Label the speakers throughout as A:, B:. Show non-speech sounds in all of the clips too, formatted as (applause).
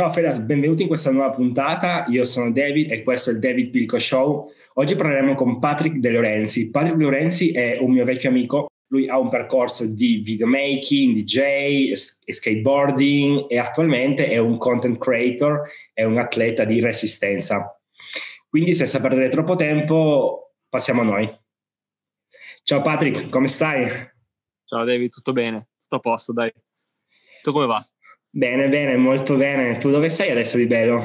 A: Ciao Fedas, benvenuti in questa nuova puntata. Io sono David e questo è il David Pilco Show. Oggi parleremo con Patrick De Lorenzi. Patrick De Lorenzi è un mio vecchio amico. Lui ha un percorso di videomaking, DJ skateboarding e attualmente è un content creator e un atleta di resistenza. Quindi senza perdere troppo tempo passiamo a noi. Ciao Patrick, come stai?
B: Ciao David, tutto bene? Tutto a posto, dai. Tu come va?
A: Bene, bene, molto bene. Tu dove sei adesso di bello?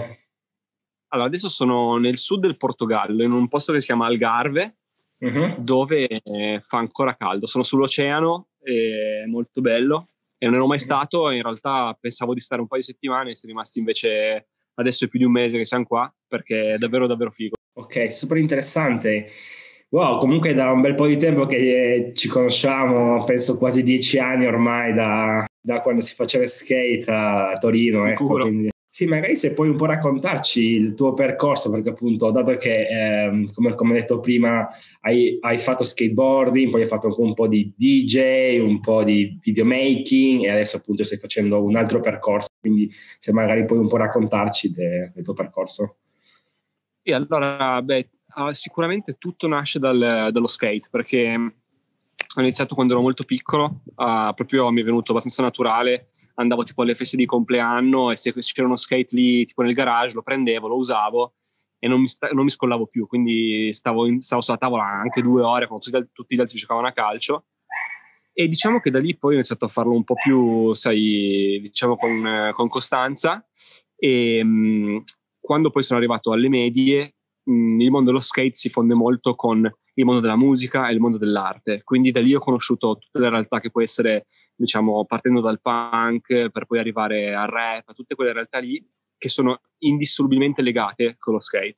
B: Allora, adesso sono nel sud del Portogallo, in un posto che si chiama Algarve, uh-huh. dove eh, fa ancora caldo. Sono sull'oceano, è molto bello e non ero mai stato. In realtà pensavo di stare un paio di settimane e siamo rimasti invece adesso è più di un mese che siamo qua perché è davvero, davvero figo.
A: Ok, super interessante. Wow, comunque da un bel po' di tempo che ci conosciamo, penso quasi dieci anni ormai da, da quando si faceva skate a Torino. Ecco, quindi, sì, magari se puoi un po' raccontarci il tuo percorso, perché appunto, dato che, ehm, come, come detto prima, hai, hai, fatto skateboarding, poi hai fatto un po' di DJ, un po' di videomaking e adesso appunto stai facendo un altro percorso, quindi se magari puoi un po' raccontarci de, del tuo percorso.
B: Sì, allora, beh, sicuramente tutto nasce dal, dallo skate, perché ho iniziato quando ero molto piccolo, uh, proprio mi è venuto abbastanza naturale. Andavo tipo alle feste di compleanno e se c'era uno skate lì tipo nel garage lo prendevo, lo usavo e non mi, sta- non mi scollavo più. Quindi stavo, in, stavo, sulla tavola anche due ore quando tutti, tutti gli altri giocavano a calcio. E diciamo che da lì poi ho iniziato a farlo un po' più, sai, diciamo con, con costanza. E mh, quando poi sono arrivato alle medie, mh, il mondo dello skate si fonde molto con il mondo della musica e il mondo dell'arte. Quindi da lì ho conosciuto tutte le realtà che può essere, diciamo, partendo dal punk per poi arrivare al rap, tutte quelle realtà lì che sono indissolubilmente legate con lo skate.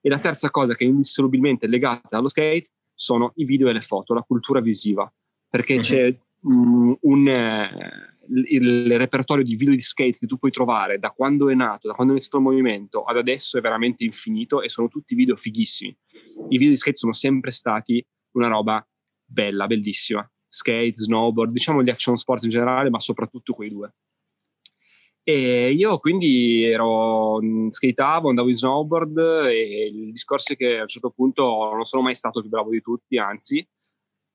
B: E la terza cosa che è indissolubilmente legata allo skate sono i video e le foto, la cultura visiva, perché uh-huh. c'è um, un, eh, il, il, repertorio di video di skate che tu puoi trovare da quando è nato, da quando è iniziato il movimento ad adesso è veramente infinito e sono tutti video fighissimi. I video di skate sono sempre stati una roba bella, bellissima. Skate, snowboard, diciamo gli action sport in generale, ma soprattutto quei due. E io quindi ero, skateavo, andavo in snowboard e il discorso è che a un certo punto non sono mai stato più bravo di tutti, anzi,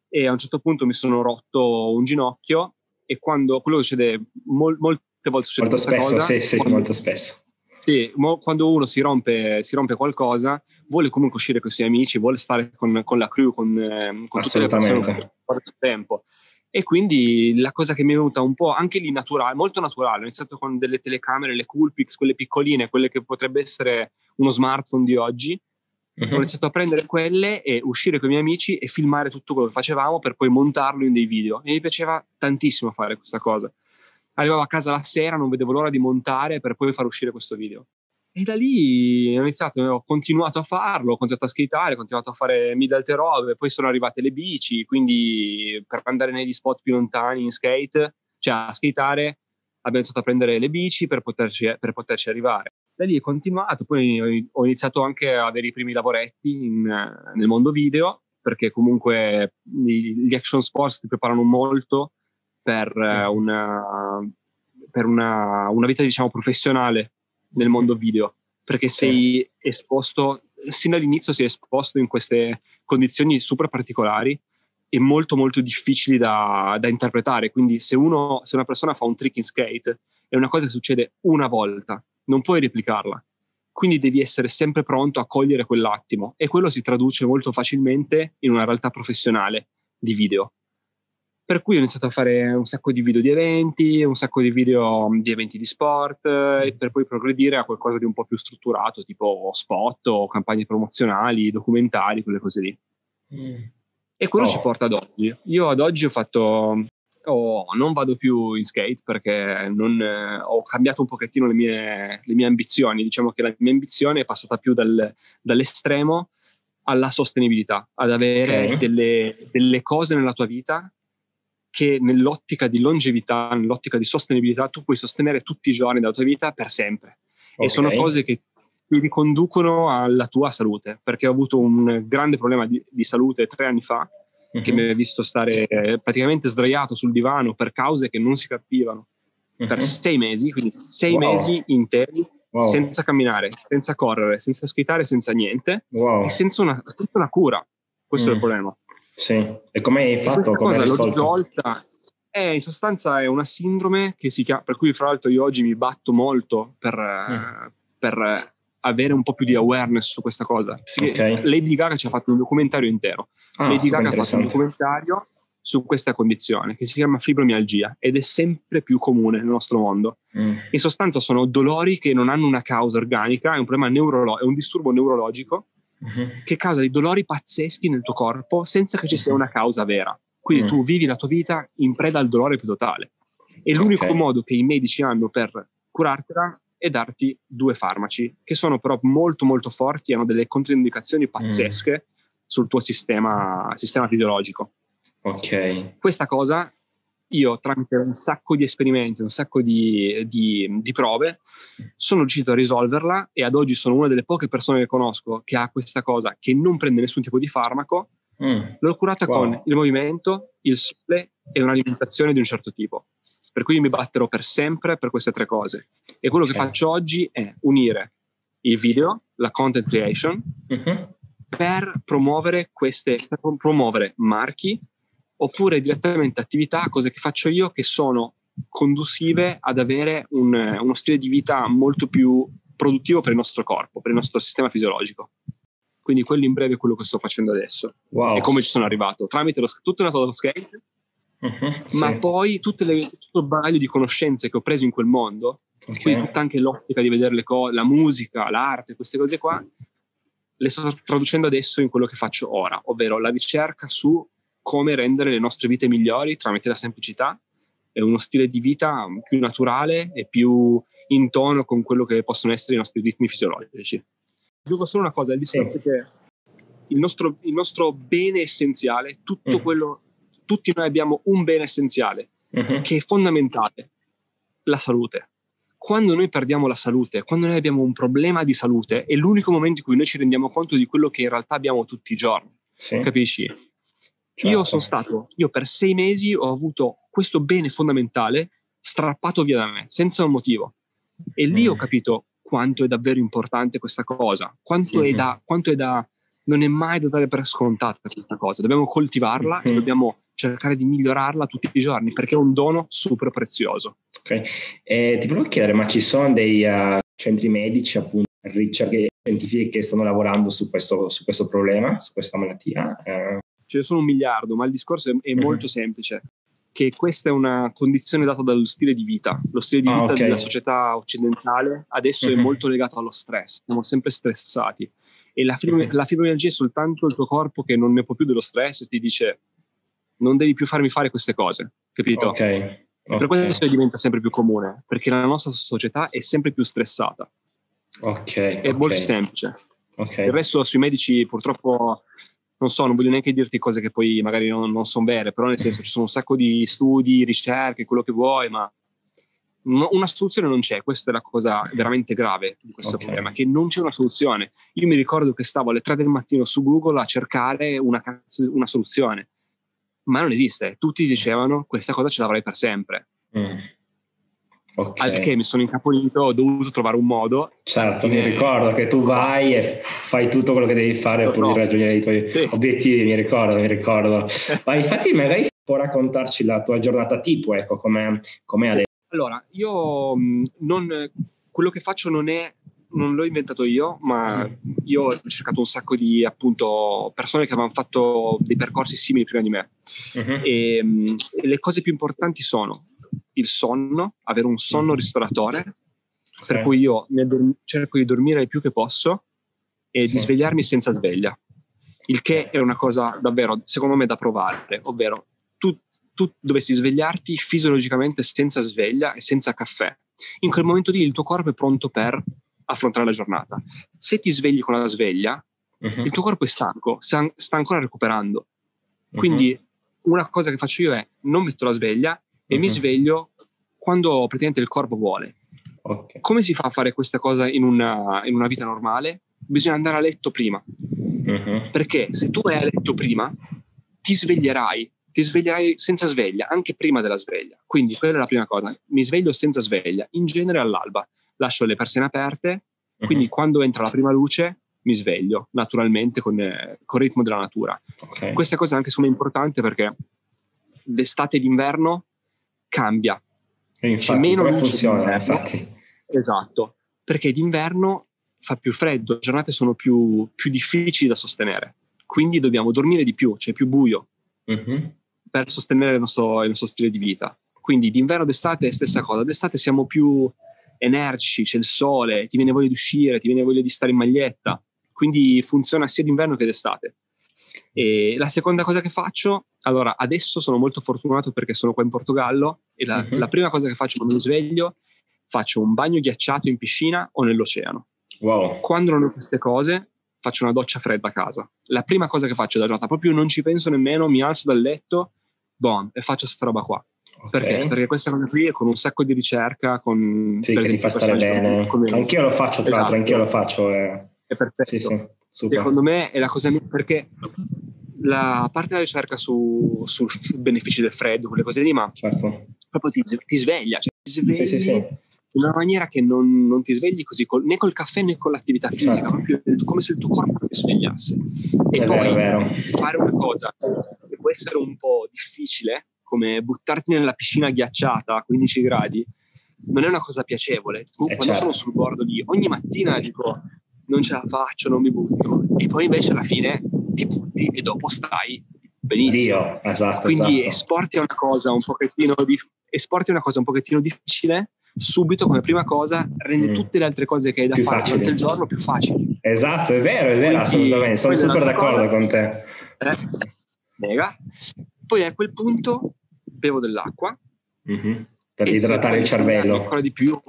B: e a un certo punto mi sono rotto un ginocchio e quando quello succede mol, molte volte succede
A: molto spesso,
B: cosa,
A: sì, sì, quando, molto spesso.
B: Sì, quando uno si rompe, si rompe, qualcosa, vuole comunque uscire con i suoi amici, vuole stare con, con la crew, con, eh, con tutte le persone che il tempo. E quindi la cosa che mi è venuta un po' anche lì naturale, molto naturale, ho iniziato con delle telecamere, le Coolpix, quelle piccoline, quelle che potrebbe essere uno smartphone di oggi, Uh-huh. Ho iniziato a prendere quelle e uscire con i miei amici e filmare tutto quello che facevamo per poi montarlo in dei video. E mi piaceva tantissimo fare questa cosa. Arrivavo a casa la sera, non vedevo l'ora di montare per poi far uscire questo video. E da lì ho iniziato, ho continuato a farlo, ho continuato a skateare, ho continuato a fare mid alte robe, poi sono arrivate le bici, quindi per andare negli spot più lontani in skate, cioè a skateare, abbiamo iniziato a prendere le bici per poterci, per poterci arrivare da lì è continuato, poi ho iniziato anche a avere i primi lavoretti in, nel mondo video, perché comunque gli action sports ti preparano molto per, mm. una, per una, una, vita diciamo professionale nel mondo video, perché sei esposto, sin dall'inizio sei esposto in queste condizioni super particolari e molto molto difficili da, da interpretare, quindi se, uno, se una persona fa un trick in skate è una cosa che succede una volta, non puoi replicarla. Quindi devi essere sempre pronto a cogliere quell'attimo e quello si traduce molto facilmente in una realtà professionale di video. Per cui ho iniziato a fare un sacco di video di eventi, un sacco di video di eventi di sport e per poi progredire a qualcosa di un po' più strutturato, tipo spot o campagne promozionali, documentari, quelle cose lì. Mm. E quello oh. ci porta ad oggi. Io ad oggi ho fatto o non vado più in skate perché non, eh, ho cambiato un pochettino le mie, le mie, ambizioni. Diciamo che la mia ambizione è passata più dal, dall'estremo alla sostenibilità, ad avere okay. delle, delle cose nella tua vita che nell'ottica di longevità, nell'ottica di sostenibilità, tu puoi sostenere tutti i giorni della tua vita per sempre. Okay. E sono cose che ti riconducono alla tua salute, perché ho avuto un grande problema di, di salute tre anni fa uh-huh. che mi ha visto stare praticamente sdraiato sul divano per cause che non si capivano. uh-huh. per sei mesi, quindi sei wow. mesi interi wow. senza camminare, senza correre, senza schittare, senza niente wow. e senza una, senza una, cura. Questo mm. è il mm. problema.
A: Sì, e come hai fatto?
B: Come cosa l'ho risolta? È, in sostanza è una sindrome che si chiama, per cui fra l'altro io oggi mi batto molto per, mm. per avere un po' più di awareness su questa cosa. Sì, okay. Lady Gaga ci ha fatto un documentario intero. Ah, Lady Gaga ha fatto un documentario su questa condizione che si chiama fibromialgia ed è sempre più comune nel nostro mondo. Mm. In sostanza sono dolori che non hanno una causa organica, è un problema neurologico, è un disturbo neurologico mm-hmm. che causa dei dolori pazzeschi nel tuo corpo senza che ci sia mm-hmm. una causa vera. Quindi mm. tu vivi la tua vita in preda al dolore più totale. E l'unico okay. modo che i medici hanno per curartela è darti due farmaci, che sono però molto molto forti, hanno delle controindicazioni pazzesche mm. sul tuo sistema, sistema fisiologico.
A: Ok.
B: Questa cosa io tramite un sacco di esperimenti, un sacco di, di, di, prove, sono riuscito a risolverla e ad oggi sono una delle poche persone che conosco che ha questa cosa, che non prende nessun tipo di farmaco. Mm. L'ho curata wow. con il movimento, il sole e un'alimentazione di un certo tipo. Per cui io mi batterò per sempre per queste tre cose. E quello okay. che faccio oggi è unire il video, la content creation, mm-hmm. per promuovere queste, per promuovere marchi oppure direttamente attività, cose che faccio io che sono condusive ad avere un, uno stile di vita molto più produttivo per il nostro corpo, per il nostro sistema fisiologico. Quindi quello in breve è quello che sto facendo adesso. Wow. E come ci sono arrivato? Tramite lo, tutto è nato dallo skate, uh-huh, ma sì. poi le, tutto il bagaglio di conoscenze che ho preso in quel mondo, okay. quindi tutta anche l'ottica di vedere le cose, la musica, l'arte, queste cose qua, le sto traducendo adesso in quello che faccio ora, ovvero la ricerca su come rendere le nostre vite migliori tramite la semplicità e uno stile di vita più naturale e più in tono con quello che possono essere i nostri ritmi fisiologici. Dico solo una cosa, il discorso è che il nostro, il nostro, bene essenziale, tutto mm. quello, tutti noi abbiamo un bene essenziale mm-hmm. che è fondamentale, la salute. Quando noi perdiamo la salute, quando noi abbiamo un problema di salute, è l'unico momento in cui noi ci rendiamo conto di quello che in realtà abbiamo tutti i giorni. Sì. Capisci? Certo. Io sono stato, io per sei mesi ho avuto questo bene fondamentale strappato via da me, senza un motivo. E lì mm. ho capito quanto è davvero importante questa cosa, quanto, mm-hmm. è da, quanto è da, non è mai da dare per scontata questa cosa. Dobbiamo coltivarla mm-hmm. e dobbiamo cercare di migliorarla tutti i giorni perché è un dono super prezioso.
A: Ok, eh, ti volevo chiedere, ma ci sono dei uh, centri medici, appunto, ricerche scientifiche che stanno lavorando su questo, su questo problema, su questa malattia? Uh,
B: ce ne sono un miliardo, ma il discorso è, è mm-hmm. molto semplice, che questa è una condizione data dallo stile di vita. Lo stile di ah, vita okay. della società occidentale adesso mm-hmm. è mhm. molto legato allo stress, siamo sempre stressati. E la fibromialgia è soltanto il tuo corpo che non ne può più dello stress e ti dice non devi più farmi fare queste cose, capito?
A: Ok. okay.
B: Per questo diventa sempre più comune, perché la nostra società è sempre più stressata.
A: Ok.
B: È
A: okay.
B: molto semplice. Okay. Il resto sui medici purtroppo non so, non voglio neanche dirti cose che poi magari non, non sono vere, però nel senso ci sono un sacco di studi, ricerche, quello che vuoi, ma no, una soluzione non c'è. Questa è la cosa veramente grave di questo okay. problema, che non c'è una soluzione. Io mi ricordo che stavo alle 3 del mattino su Google a cercare una, una soluzione, ma non esiste. Tutti dicevano questa cosa ce l'avrai per sempre. Mm. Okay. Al che mi sono incapolito, ho dovuto trovare un modo.
A: Certo, mi ricordo che tu vai e fai tutto quello che devi fare no, pur di raggiungere i tuoi sì. obiettivi, mi ricordo, mi ricordo. (laughs) Ma infatti magari può raccontarci la tua giornata tipo, ecco, come adesso.
B: Allora, io mm, non, quello che faccio non è non l'ho inventato io, ma mm. io ho cercato un sacco di appunto persone che avevano fatto dei percorsi simili prima di me. Uh-huh. E, e, le cose più importanti sono il sonno, avere un sonno mm. ristoratore, okay. per cui io dorm- cerco di dormire il più che posso e sì. di svegliarmi senza sveglia. Il che è una cosa davvero, secondo me, da provare, ovvero tu, tu dovessi svegliarti fisiologicamente senza sveglia e senza caffè. In quel momento lì il tuo corpo è pronto per affrontare la giornata. Se ti svegli con la sveglia, uh-huh. il tuo corpo è stanco, sta, sta ancora recuperando. Quindi uh-huh. una cosa che faccio io è non metto la sveglia e uh-huh. mi sveglio quando praticamente il corpo vuole. Okay. Come si fa a fare questa cosa in una, in una vita normale? Bisogna andare a letto prima. Perché se tu vai a letto prima, ti sveglierai, ti sveglierai senza sveglia, anche prima della sveglia. Quindi quella è la prima cosa. Mi sveglio senza sveglia, in genere all'alba. Lascio le persiane aperte, quindi uh-huh. quando entra la prima luce mi sveglio naturalmente con, eh, con il ritmo della natura. Okay. Questa cosa è anche insomma, importante perché d'estate e d'inverno cambia.
A: E infatti, C'è meno luce funziona, infatti.
B: Esatto, perché d'inverno fa più freddo, le giornate sono più, più difficili da sostenere, quindi dobbiamo dormire di più, c'è più buio uh-huh. per sostenere il nostro, il nostro stile di vita. Quindi d'inverno d'estate è stessa cosa, d'estate siamo più energici, c'è il sole, ti viene voglia di uscire, ti viene voglia di stare in maglietta, quindi funziona sia d'inverno che d'estate. E la seconda cosa che faccio, allora adesso sono molto fortunato perché sono qua in Portogallo e la, uh-huh. la prima cosa che faccio quando mi sveglio faccio un bagno ghiacciato in piscina o nell'oceano.
A: Wow.
B: Quando non ho queste cose, faccio una doccia fredda a casa. La prima cosa che faccio da giornata, proprio non ci penso nemmeno, mi alzo dal letto, boom, e faccio questa roba qua. Okay. Perché? Perché questa cosa qui è con un sacco di ricerca, con...
A: Sì, che ti fa stare bene. Come... Anch'io lo faccio, tra l'altro, anch'io lo faccio.
B: Eh. È perfetto. Sì, sì, Secondo me è la cosa mia, perché la parte della ricerca su, sui benefici del freddo, quelle cose lì, ma
A: certo.
B: proprio ti, ti sveglia, cioè ti svegli sì, sì, sì. in una maniera che non, non ti svegli così col, né col caffè né con l'attività fisica, certo. proprio come se il tuo corpo ti svegliasse. E
A: è
B: poi
A: vero, vero.
B: fare una cosa che può essere un po' difficile, come buttarti nella piscina ghiacciata a 15 gradi, non è una cosa piacevole. Tu, eh quando certo. sono sul bordo lì, ogni mattina dico non ce la faccio, non mi butto. E poi invece alla fine ti butti e dopo stai benissimo.
A: Dio, esatto,
B: Quindi
A: esatto.
B: esporti una cosa un pochettino di, esporti una cosa un pochettino difficile subito come prima cosa rende mm. tutte le altre cose che hai da più fare facili. durante il giorno più facili.
A: Esatto, è vero, è vero, Quindi, assolutamente, sono super d'accordo cosa, con te.
B: Eh, mega. Poi a quel punto bevo dell'acqua
A: mm-hmm. per idratare il cervello.
B: Ancora di più.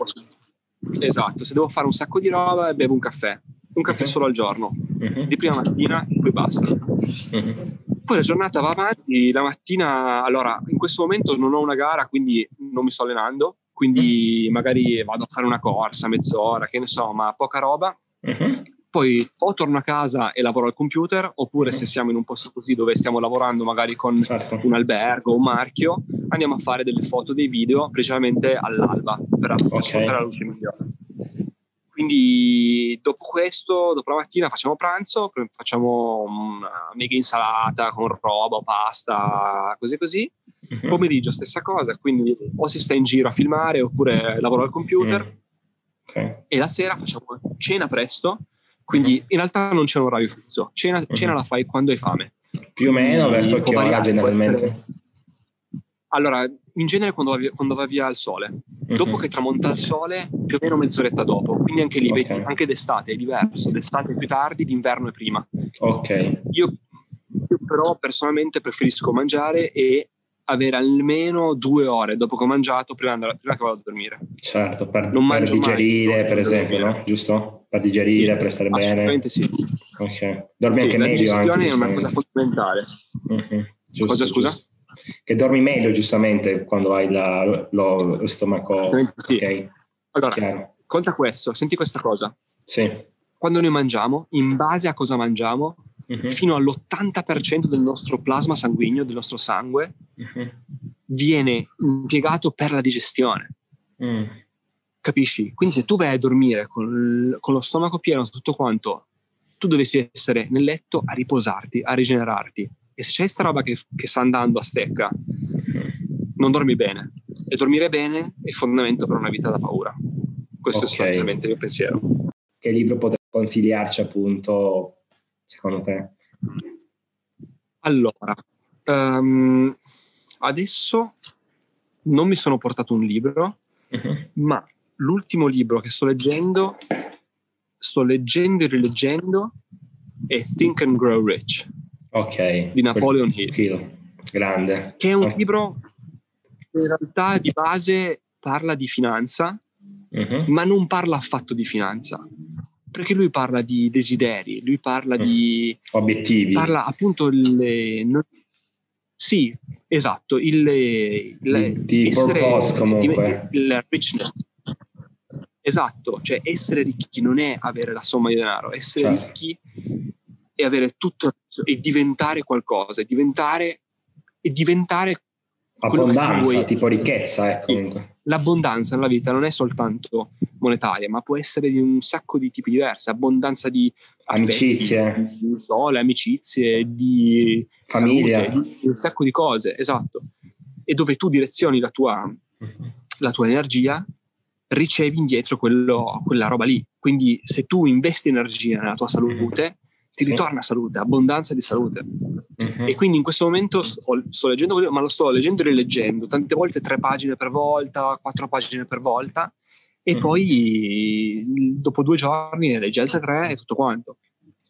B: Esatto, se devo fare un sacco di roba bevo un caffè, un caffè uh-huh. solo al giorno, uh-huh. di prima mattina e poi basta. Uh-huh. Poi la giornata va avanti, la mattina, allora in questo momento non ho una gara, quindi non mi sto allenando, quindi magari vado a fare una corsa, mezz'ora, che ne so, ma poca roba. Poi o torno a casa e lavoro al computer, oppure se siamo in un posto così dove stiamo lavorando magari con certo. un albergo, un marchio, andiamo a fare delle foto, dei video, principalmente all'alba, per okay. la luce migliore. Quindi dopo questo, dopo la mattina facciamo pranzo, facciamo una mega insalata con roba o pasta, così così. Mm-hmm. Pomeriggio stessa cosa, quindi o si sta in giro a filmare oppure lavoro al computer. Mm. Okay. E la sera facciamo cena presto, quindi in realtà non c'è un orario fisso, cena, mm-hmm. cena la fai quando hai fame.
A: Più o meno verso che ora generalmente?
B: Allora, in genere quando va via, quando va via il sole. Mm-hmm. Dopo che tramonta il sole, più o meno mezz'oretta dopo. Quindi anche lì, okay. vedi, anche d'estate è diverso. D'estate è più tardi, d'inverno è prima.
A: Ok.
B: Io, io però personalmente preferisco mangiare e avere almeno due ore dopo che ho mangiato prima, andare, prima che vado a dormire.
A: Certo, per, non per digerire, mai, per esempio, no? Giusto? Per digerire, sì, per stare bene.
B: Sì.
A: Ok. Dormi sì, anche meglio.
B: La digestione è una cosa fondamentale.
A: Mm-hmm. Giusto,
B: cosa, scusa?
A: Giusto che dormi meglio giustamente quando hai la, lo, lo, stomaco
B: sì. ok allora, Chiaro. conta questo senti questa cosa
A: sì.
B: quando noi mangiamo in base a cosa mangiamo uh-huh. fino all'80% del nostro plasma sanguigno del nostro sangue uh-huh. viene impiegato per la digestione uh capisci? quindi se tu vai a dormire con, con lo stomaco pieno tutto quanto tu dovresti essere nel letto a riposarti a rigenerarti e se c'è questa roba che, che sta andando a stecca, non dormi bene. E dormire bene è il fondamento per una vita da paura. Questo okay. è sostanzialmente il mio pensiero.
A: Che libro potrei consigliarci appunto, secondo te?
B: Allora, um, adesso non mi sono portato un libro, uh-huh. ma l'ultimo libro che sto leggendo, sto leggendo e rileggendo, è Think and Grow Rich
A: Ok.
B: Di Napoleon Hill.
A: Hill. Grande.
B: Che è un libro che in realtà di base parla di finanza, uh-huh. ma non parla affatto di finanza. Perché lui parla di desideri, lui parla uh-huh. di...
A: Obiettivi.
B: Parla appunto... Le, no, sì, esatto. Il, il,
A: di, essere, purpose comunque.
B: Il richness. Esatto, cioè essere ricchi non è avere la somma di denaro, essere certo. ricchi e avere tutto e diventare qualcosa, e diventare, e diventare
A: Abbondanza, tipo ricchezza, ecco. Comunque.
B: L'abbondanza nella vita non è soltanto monetaria, ma può essere di un sacco di tipi diversi. Abbondanza di
A: amicizie,
B: di, di sole, amicizie, di
A: famiglia,
B: salute, di un sacco di cose, esatto. E dove tu direzioni la tua, la tua energia, ricevi indietro quello, quella roba lì. Quindi se tu investi energia nella tua salute, ti sì. ritorna salute, abbondanza di salute. Uh-huh. E quindi in questo momento sto, sto leggendo, ma lo sto leggendo e rileggendo, tante volte tre pagine per volta, quattro pagine per volta, e uh-huh. poi dopo due giorni ne leggi altre tre e tutto quanto.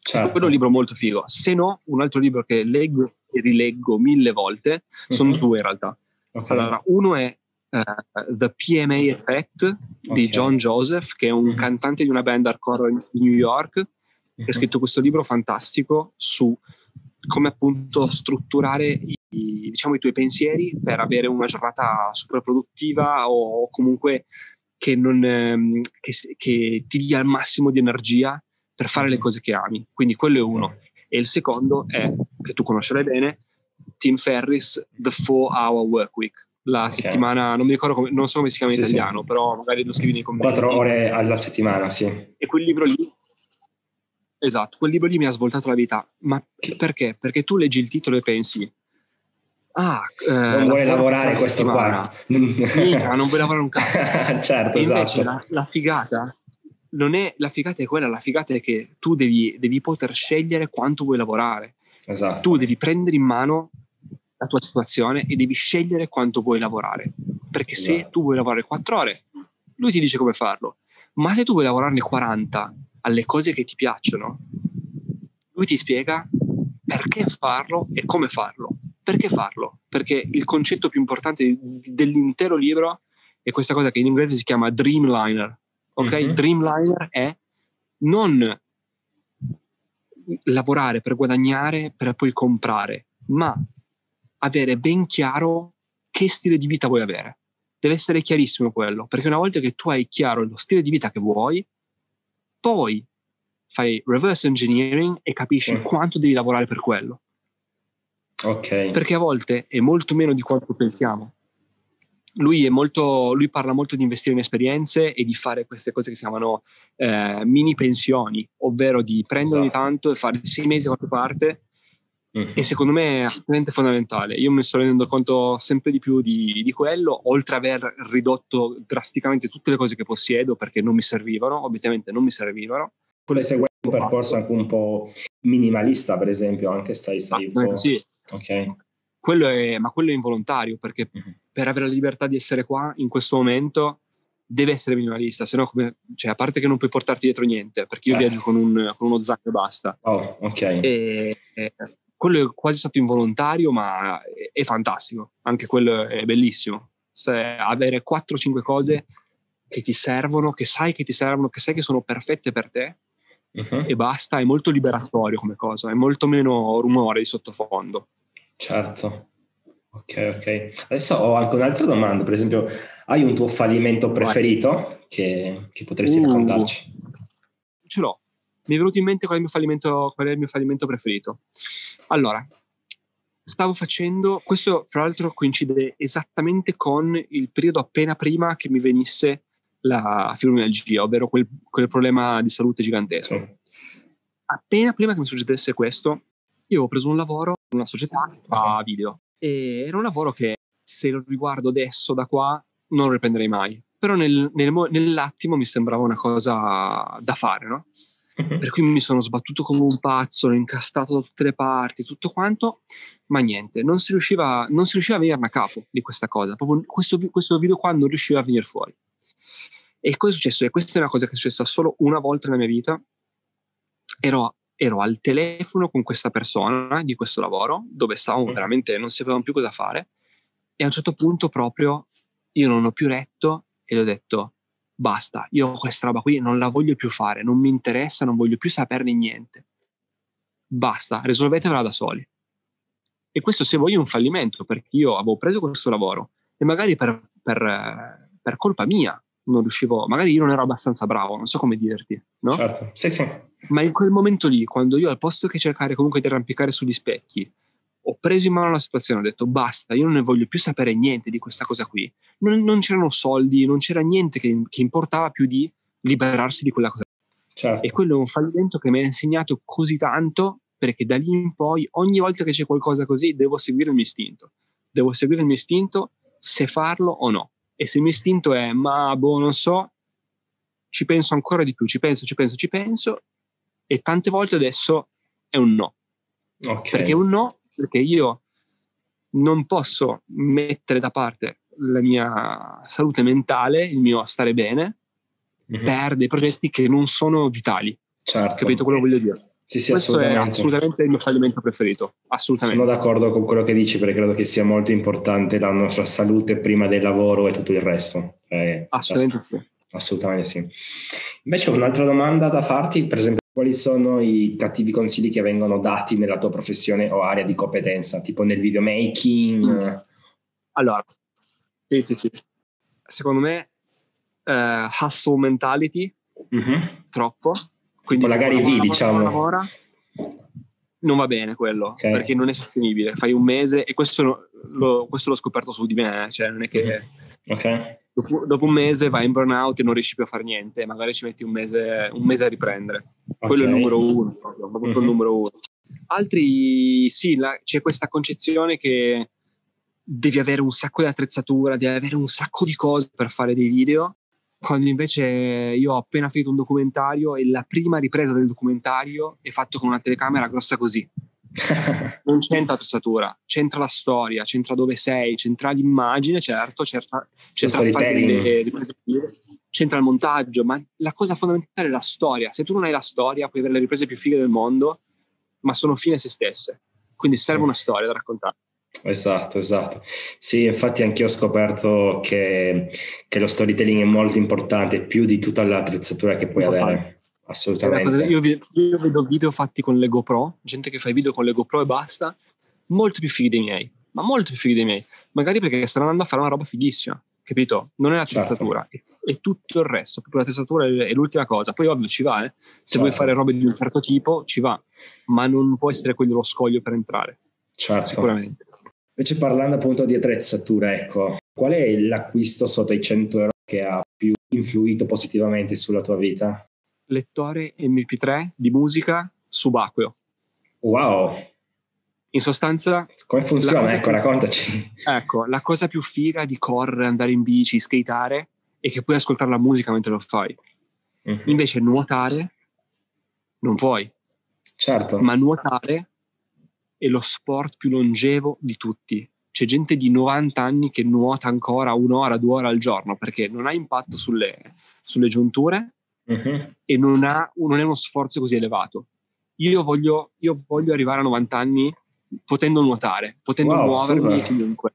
B: Certo. Quello è un libro molto figo. Se no, un altro libro che leggo e rileggo mille volte, sono uh-huh. due in realtà. Okay. Allora, uno è uh, The PMA Effect okay. di John Joseph, che è un cantante di una band hardcore di New York, che ha scritto questo libro fantastico su come appunto strutturare i, diciamo, i tuoi pensieri per avere una giornata super produttiva o comunque che, non, ehm, che, che ti dia il massimo di energia per fare le cose che ami. Quindi quello è uno. E il secondo è, che tu conoscerai bene, Tim Ferris, The 4-Hour Work Week. La okay. settimana, non mi ricordo come, non so come si chiama in sì, italiano, sì. però magari lo scrivi nei commenti.
A: Quattro ore alla settimana, sì.
B: E quel libro lì Esatto, quel libro lì mi ha svoltato la vita. Ma perché? Perché tu leggi il titolo e pensi, ah,
A: eh, non vuole lavorare questo qua.
B: Mica, non vuoi lavorare un cazzo. (laughs)
A: certo, e esatto.
B: La, la, figata non è, la figata è quella, la figata è che tu devi, devi poter scegliere quanto vuoi lavorare.
A: Esatto.
B: Tu devi prendere in mano la tua situazione e devi scegliere quanto vuoi lavorare. Perché esatto. se tu vuoi lavorare 4 ore, lui ti dice come farlo. Ma se tu vuoi lavorarne 40 alle cose che ti piacciono, lui ti spiega perché farlo e come farlo. Perché farlo? Perché il concetto più importante dell'intero libro è questa cosa che in inglese si chiama Dreamliner. Ok? Mm-hmm. Dreamliner è non lavorare per guadagnare per poi comprare, ma avere ben chiaro che stile di vita vuoi avere. Deve essere chiarissimo quello, perché una volta che tu hai chiaro lo stile di vita che vuoi, poi fai reverse engineering e capisci mm. quanto devi lavorare per quello.
A: Ok.
B: Perché a volte è molto meno di quanto pensiamo. Lui, molto, lui, parla molto di investire in esperienze e di fare queste cose che si chiamano eh, mini pensioni, ovvero di prendere esatto. tanto e fare sei mesi a qualche parte. Mm-hmm. E secondo me è assolutamente fondamentale. Io mi sto rendendo conto sempre di più di, di, quello, oltre ad aver ridotto drasticamente tutte le cose che possiedo perché non mi servivano, obiettivamente non mi servivano.
A: Stai seguendo un percorso anche un po' minimalista, per esempio, anche stai, stai
B: ah, un po'... Sì.
A: Ok.
B: Quello è, ma quello è involontario perché mm-hmm. per avere la libertà di essere qua in questo momento deve essere minimalista, se no, come, cioè, a parte che non puoi portarti dietro niente, perché io eh. viaggio con, un, con, uno zaino e basta.
A: Oh, ok.
B: E, e, quello è quasi stato involontario, ma è, fantastico. Anche quello è bellissimo. Se avere 4-5 cose che ti servono, che sai che ti servono, che sai che sono perfette per te, uh-huh. e basta, è molto liberatorio come cosa, è molto meno rumore di sottofondo.
A: Certo. Ok, ok. Adesso ho anche un'altra domanda, per esempio, hai un tuo fallimento preferito che, che, potresti uh, raccontarci?
B: Ce l'ho. Mi è venuto in mente qual è, qual è il mio fallimento preferito. Allora, stavo facendo, questo fra l'altro coincide esattamente con il periodo appena prima che mi venisse la fibromialgia, ovvero quel, quel problema di salute gigantesco. Sì. Appena prima che mi succedesse questo, io avevo preso un lavoro in una società che fa video e era un lavoro che se lo riguardo adesso da qua non lo riprenderei mai. Però nel, nel, nell'attimo mi sembrava una cosa da fare, no? Uh-huh. Per cui mi sono sbattuto come un pazzo, l'ho incastrato da tutte le parti, tutto quanto, ma niente, non si riusciva, non si riusciva a venirne a capo di questa cosa. Proprio questo, questo video qua non riusciva a venire fuori. E cosa è successo? E questa è una cosa che è successa solo una volta nella mia vita. Ero, ero al telefono con questa persona di questo lavoro, dove stavamo veramente, non sapevamo più cosa fare. E a un certo punto proprio io non ho più retto e le ho detto, basta, io questa roba qui non la voglio più fare, non mi interessa, non voglio più saperne niente. Basta, risolvetevela da soli. E questo se vuoi è un fallimento, perché io avevo preso questo lavoro e magari per, per, per colpa mia non riuscivo, magari io non ero abbastanza bravo, non so come dirti, no?
A: Certo, sì, sì.
B: Ma in quel momento lì, quando io al posto che cercare comunque di arrampicare sugli specchi, ho preso in mano la situazione, ho detto basta, io non ne voglio più sapere niente di questa cosa qui. Non, non c'erano soldi, non c'era niente che, che, importava più di liberarsi di quella cosa. Certo. E quello è un fallimento che mi ha insegnato così tanto perché da lì in poi, ogni volta che c'è qualcosa così, devo seguire il mio istinto. Devo seguire il mio istinto se farlo o no. E se il mio istinto è ma boh, non so, ci penso ancora di più, ci penso, ci penso, ci penso, e tante volte adesso è un no. Okay. Perché un no perché io non posso mettere da parte la mia salute mentale, il mio stare bene, mm-hmm. per dei progetti che non sono vitali. Certo. Capito quello che voglio dire?
A: Sì, sì,
B: Questo assolutamente. è assolutamente il mio fallimento preferito. Assolutamente.
A: Sono d'accordo con quello che dici perché credo che sia molto importante la nostra salute prima del lavoro e tutto il resto.
B: Eh, assolutamente sì.
A: Assolutamente sì. Invece ho un'altra domanda da farti, per esempio quali sono i cattivi consigli che vengono dati nella tua professione o area di competenza, tipo nel videomaking? Mm.
B: Allora, sì, sì, sì. Secondo me, uh, hustle mentality, mm-hmm. troppo.
A: Quindi tipo la Gary V, diciamo. Lavora,
B: non va bene quello, okay. perché non è sostenibile. Fai un mese, e questo, lo, questo l'ho scoperto su di me, eh, cioè non è che... Mm-hmm. Dopo, dopo, un mese vai in burnout e non riesci più a fare niente, magari ci metti un mese, un mese a riprendere. Okay. Quello è il numero uno, proprio, mm-hmm. il numero uno. Altri, sì, la, c'è questa concezione che devi avere un sacco di attrezzatura, devi avere un sacco di cose per fare dei video, quando invece io ho appena finito un documentario e la prima ripresa del documentario è fatto con una telecamera grossa così (laughs) non c'entra attrezzatura, c'entra la storia, c'entra dove sei, c'entra l'immagine, certo, c'entra, c'entra, le, le, c'entra il montaggio, ma la cosa fondamentale è la storia. Se tu non hai la storia, puoi avere le riprese più fighe del mondo, ma sono fine a se stesse. Quindi serve una storia da raccontare.
A: Esatto, esatto. Sì, infatti anch'io ho scoperto che, che, lo storytelling è molto importante, più di tutta l'attrezzatura che puoi avere. Assolutamente.
B: Io, io, vedo video fatti con le GoPro, gente che fa i video con le GoPro e basta, molto più fighi dei miei, ma molto più fighi dei miei. Magari perché stanno andando a fare una roba fighissima, capito? Non è la certo. testatura, è, è, tutto il resto. Proprio la testatura è, è, l'ultima cosa. Poi ovvio ci va, eh. Se certo. vuoi fare robe di un certo tipo, ci va, ma non può essere quello lo scoglio per entrare.
A: Certo. Sicuramente. Invece parlando appunto di attrezzatura, ecco, qual è l'acquisto sotto i 100 euro che ha più influito positivamente sulla tua vita?
B: Lettore MP3 di musica subacqueo.
A: Wow!
B: In sostanza...
A: Come funziona? Ecco, più, raccontaci.
B: Ecco, la cosa più figa di correre, andare in bici, skateare è che puoi ascoltare la musica mentre lo fai. Mm-hmm. Invece nuotare non puoi.
A: Certo.
B: Ma nuotare è lo sport più longevo di tutti. C'è gente di 90 anni che nuota ancora un'ora, due ore al giorno perché non ha impatto sulle, sulle giunture, uh-huh. e non, ha, non, è uno sforzo così elevato. Io voglio, io voglio, arrivare a 90 anni potendo nuotare, potendo wow, muovermi super. comunque.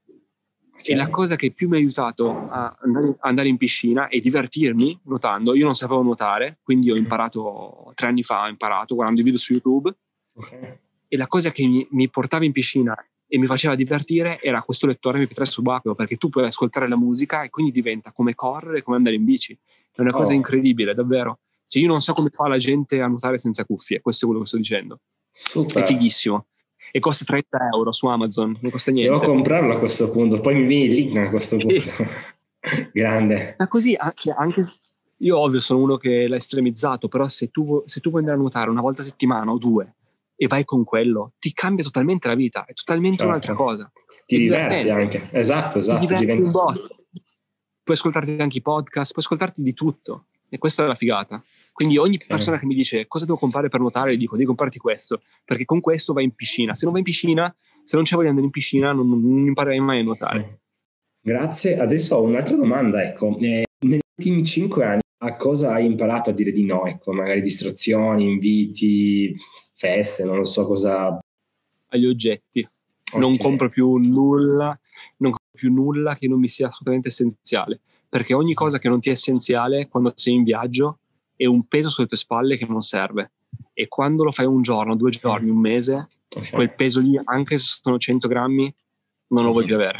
B: Okay. E la cosa che più mi ha aiutato a andare, andare, in piscina e divertirmi nuotando, io non sapevo nuotare, quindi ho imparato tre anni fa, ho imparato guardando i video su YouTube. Okay. E la cosa che mi, mi portava in piscina e mi faceva divertire era questo lettore MP3 subacqueo perché tu puoi ascoltare la musica e quindi diventa come correre, come andare in bici. È una cosa oh. incredibile, davvero. Cioè, io non so come fa la gente a nuotare senza cuffie, questo è quello che sto dicendo.
A: Super.
B: È fighissimo. E costa 30 euro su Amazon, non costa niente.
A: Devo comprarlo a questo punto, poi mi viene il link a questo punto. (laughs) Grande.
B: Ma così anche, anche, io ovvio sono uno che l'ha estremizzato, però se tu, se tu vuoi andare a nuotare una volta a settimana o due e vai con quello, ti cambia totalmente la vita, è totalmente certo. un'altra cosa.
A: Ti, ti diverti anche, esatto, esatto. Ti
B: diverti diventa... un botto. Puoi ascoltarti anche i podcast, puoi ascoltarti di tutto e questa è la figata. Quindi ogni okay. persona che mi dice cosa devo comprare per nuotare, gli dico devi comprarti questo, perché con questo vai in piscina. Se non vai in piscina, se non c'è voglia di andare in piscina, non, non imparerai mai a nuotare.
A: Grazie. Adesso ho un'altra domanda. Ecco, eh, negli ultimi cinque anni a cosa hai imparato a dire di no? Ecco, magari distrazioni, inviti, feste, non lo so cosa.
B: Agli oggetti. Okay. Non compro più nulla, non compro più nulla che non mi sia assolutamente essenziale. Perché ogni cosa che non ti è essenziale quando sei in viaggio è un peso sulle tue spalle che non serve. E quando lo fai un giorno, due giorni, un mese, okay. quel peso lì, anche se sono 100 grammi, non lo vuoi più avere.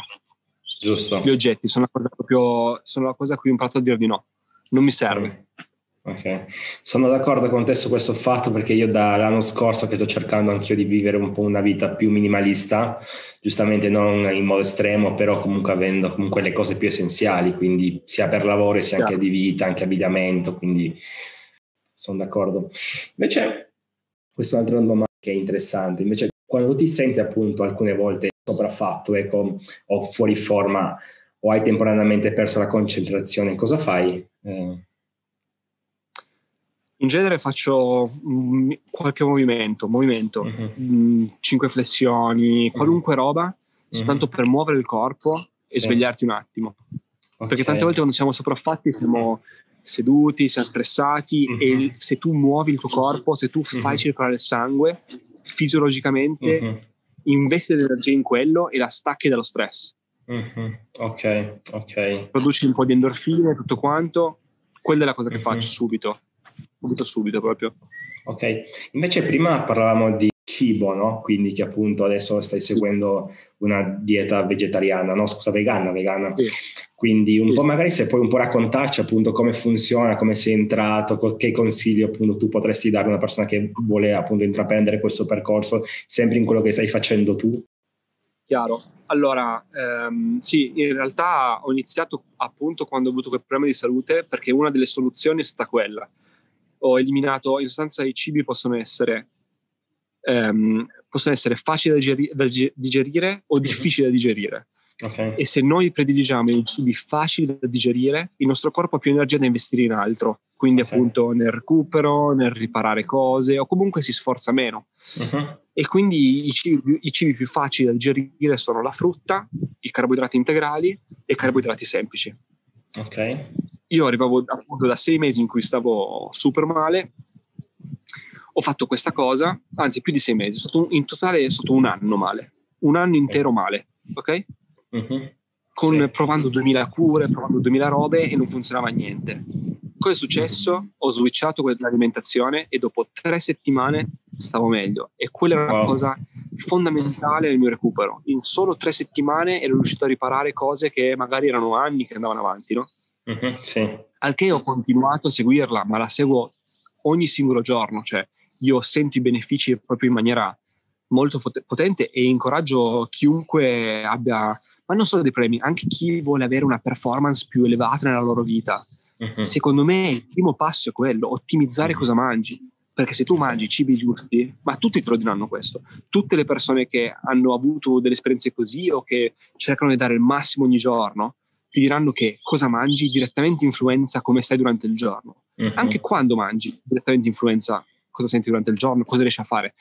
A: Giusto.
B: Gli oggetti sono la cosa, proprio, sono la cosa a cui ho imparato a dire di no non mi serve.
A: Ok, sono d'accordo con te su questo fatto perché io dall'anno scorso che sto cercando anch'io di vivere un po' una vita più minimalista, giustamente non in modo estremo, però comunque avendo comunque le cose più essenziali, quindi sia per lavoro sia anche di vita, anche abbigliamento, quindi sono d'accordo. Invece, questa è un'altra domanda che è interessante, invece quando ti senti appunto alcune volte sopraffatto ecco, o fuori forma o hai temporaneamente perso la concentrazione, cosa fai? Eh,
B: in genere faccio mh, qualche movimento, movimento, uh-huh. mh, cinque flessioni, qualunque uh-huh. roba, soltanto uh-huh. per muovere il corpo e sì. svegliarti un attimo. Okay. Perché tante volte quando siamo sopraffatti siamo seduti, siamo stressati e se tu muovi il tuo corpo, se tu fai circolare il sangue, fisiologicamente investi l'energia in quello e la stacchi dallo stress.
A: Ok, ok.
B: Produci un po' di endorfine, tutto quanto. Quella è la cosa che faccio subito subito subito proprio.
A: Ok, invece prima parlavamo di cibo, no? Quindi che appunto adesso stai seguendo una dieta vegetariana, no? Scusa, vegana, vegana. Sì. Quindi un sì. po' magari se puoi un po' raccontarci appunto come funziona, come sei entrato, che consigli appunto tu potresti dare a una persona che vuole appunto intraprendere questo percorso, sempre in quello che stai facendo tu.
B: Chiaro. Allora, ehm, sì, in realtà ho iniziato appunto quando ho avuto quel problema di salute perché una delle soluzioni è stata quella ho eliminato, in sostanza i cibi possono essere, um, possono essere facili da, digeri- da digerire o difficili da digerire. Okay. E se noi prediligiamo i cibi facili da digerire, il nostro corpo ha più energia da investire in altro, quindi okay. appunto nel recupero, nel riparare cose o comunque si sforza meno. Uh-huh. E quindi i cibi, i cibi, più facili da digerire sono la frutta, i carboidrati integrali e i carboidrati semplici.
A: Ok
B: io arrivavo appunto da sei mesi in cui stavo super male, ho fatto questa cosa, anzi più di sei mesi, in totale è stato un anno male, un anno intero male, ok? Uh-huh. Con, sì. Provando 2000 cure, provando 2000 robe e non funzionava niente. Cosa è successo? Ho switchato l'alimentazione e dopo tre settimane stavo meglio e quella è una wow. cosa fondamentale nel mio recupero. In solo tre settimane ero riuscito a riparare cose che magari erano anni che andavano avanti, no?
A: Uh-huh, sì.
B: Al che ho continuato a seguirla, ma la seguo ogni singolo giorno, cioè io sento i benefici proprio in maniera molto potente e incoraggio chiunque abbia, ma non solo dei premi, anche chi vuole avere una performance più elevata nella loro vita. Uh-huh. Secondo me il primo passo è quello, ottimizzare uh-huh. cosa mangi. Perché se tu mangi cibi giusti, ma tutti te lo diranno questo, tutte le persone che hanno avuto delle esperienze così o che cercano di dare il massimo ogni giorno, ti diranno che cosa mangi direttamente influenza come stai durante il giorno. Uh-huh. Anche quando mangi direttamente influenza cosa senti durante il giorno, cosa riesci a fare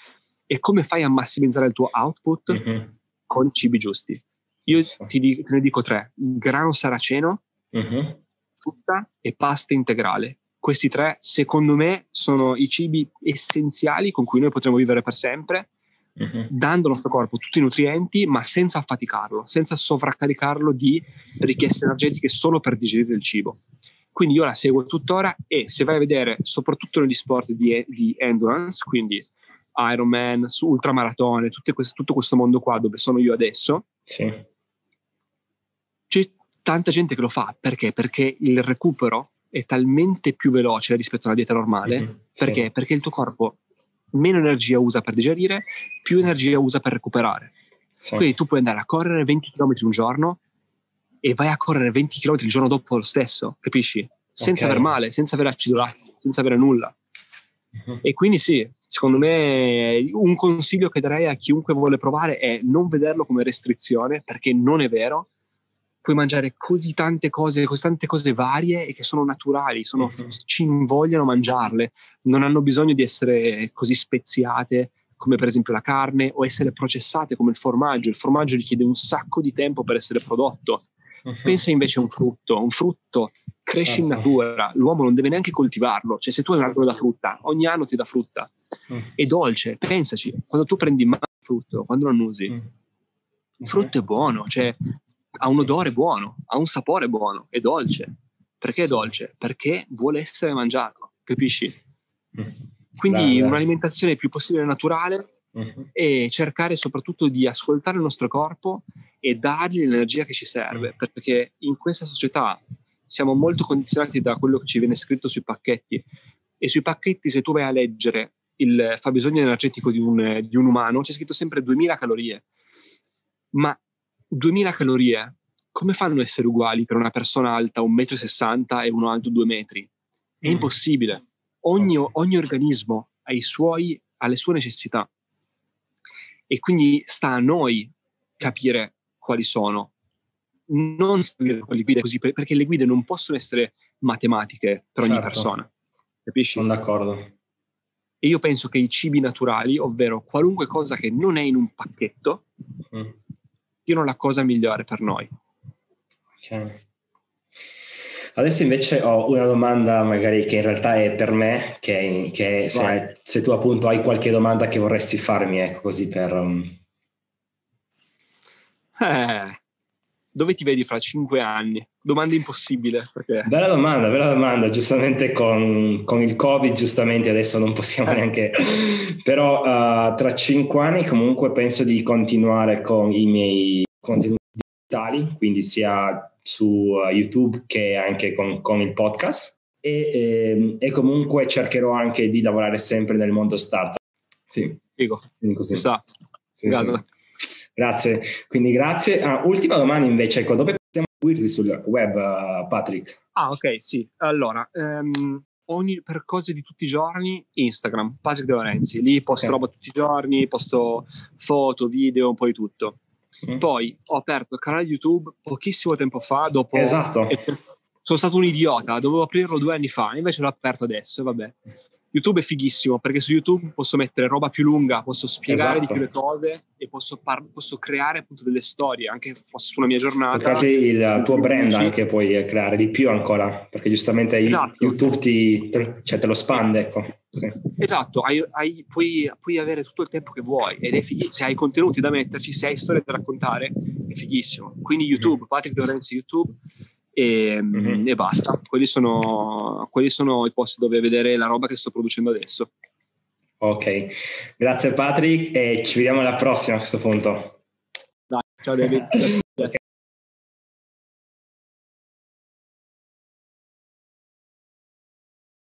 B: e come fai a massimizzare il tuo output uh-huh. con cibi giusti. Io sì. ti, dico, te ne dico tre: grano saraceno, uh-huh. frutta e pasta integrale. Questi tre, secondo me, sono i cibi essenziali con cui noi potremo vivere per sempre uh-huh. dando al nostro corpo tutti i nutrienti, ma senza affaticarlo, senza sovraccaricarlo di richieste energetiche solo per digerire il cibo. Quindi io la seguo tuttora e se vai a vedere soprattutto negli sport di, di endurance, quindi Ironman, ultramaratone, questo, tutto questo mondo qua dove sono io adesso,
A: sì.
B: c'è tanta gente che lo fa. Perché? Perché il recupero è talmente più veloce rispetto a una dieta normale. Mm-hmm, perché? Sì. Perché il tuo corpo meno energia usa per digerire, più energia usa per recuperare. Sì. Quindi tu puoi andare a correre 20 km un giorno e vai a correre 20 km il giorno dopo lo stesso, capisci? Senza okay. aver male, senza avere acido senza avere nulla. Uh-huh. E quindi sì, secondo me un consiglio che darei a chiunque vuole provare è non vederlo come restrizione, perché non è vero, puoi mangiare così tante cose, così tante cose varie e che sono naturali, sono, uh-huh. ci invogliano mangiarle, non hanno bisogno di essere così speziate come per esempio la carne o essere processate come il formaggio. Il formaggio richiede un sacco di tempo per essere prodotto. Pensa invece a un frutto, un frutto cresce certo. in natura, l'uomo non deve neanche coltivarlo, cioè se tu hai un albero da frutta, ogni anno ti dà frutta, uh-huh. è dolce, pensaci, quando tu prendi in mano il frutto, quando lo annusi, il frutto è buono, cioè ha un odore buono, ha un sapore buono, è dolce. Perché è dolce? Perché vuole essere mangiato, capisci? Mm. Quindi un'alimentazione più possibile naturale uh-huh. e cercare soprattutto di ascoltare il nostro corpo e dargli l'energia che ci serve, uh perché in questa società siamo molto condizionati da quello che ci viene scritto sui pacchetti e sui pacchetti se tu vai a leggere il fabbisogno energetico di un, di un umano c'è scritto sempre 2000 calorie, ma 2000 calorie come fanno a essere uguali per una persona alta 1,60 m e uno alto 2 metri? È mm. impossibile. Ogni, ogni organismo ha, suoi, ha le sue necessità e quindi sta a noi capire quali sono, non seguire quelle guide così, perché le guide non possono essere matematiche per ogni certo. persona. Capisci?
A: Sono d'accordo.
B: E io penso che i cibi naturali, ovvero qualunque cosa che non è in un pacchetto, mm. siano la cosa migliore per noi.
A: Ok. Adesso invece ho una domanda magari che in realtà è per me, che, che se, se, tu appunto hai qualche domanda che vorresti farmi, ecco così per... Um...
B: Eh, dove ti vedi fra cinque anni? Domanda impossibile. Perché...
A: Bella domanda, bella domanda. Giustamente con, con il Covid, giustamente adesso non possiamo neanche... Però uh, tra cinque anni comunque penso di continuare con i miei contenuti digitali, quindi sia su uh, YouTube che anche con, con il podcast e, e, ehm, e, comunque cercherò anche di lavorare sempre nel mondo startup. Sì,
B: quindi così. Sa. Sì,
A: sì. Grazie, quindi grazie. Ah, ultima domanda invece, ecco, dove possiamo seguirti sul web, uh, Patrick?
B: Ah, ok, sì. Allora, um, ogni, per cose di tutti i giorni, Instagram, Patrick De Lorenzi. Lì posto okay. roba tutti i giorni, posto foto, video, un po' di tutto. Mm. Poi ho aperto il canale YouTube pochissimo tempo fa, dopo...
A: Esatto.
B: sono stato un idiota, dovevo aprirlo due anni fa, invece l'ho aperto adesso vabbè. YouTube è fighissimo perché su YouTube posso mettere roba più lunga, posso spiegare esatto. di più le cose e posso, par- posso, creare appunto delle storie, anche fosse su una mia giornata.
A: Perché il tuo brand anche puoi creare di più ancora, perché giustamente esatto. YouTube ti, cioè, te lo spande, ecco.
B: Esatto, hai, hai, puoi, puoi, avere tutto il tempo che vuoi ed è fighissimo. Se hai contenuti da metterci, se hai storie da raccontare, è fighissimo. Quindi YouTube, Patrick Lorenzi YouTube e, mm-hmm. e basta. Quelli sono, quelli sono i posti dove vedere la roba che sto producendo adesso.
A: Ok, grazie Patrick e ci vediamo alla prossima a questo punto.
B: Dai, ciao David. (laughs)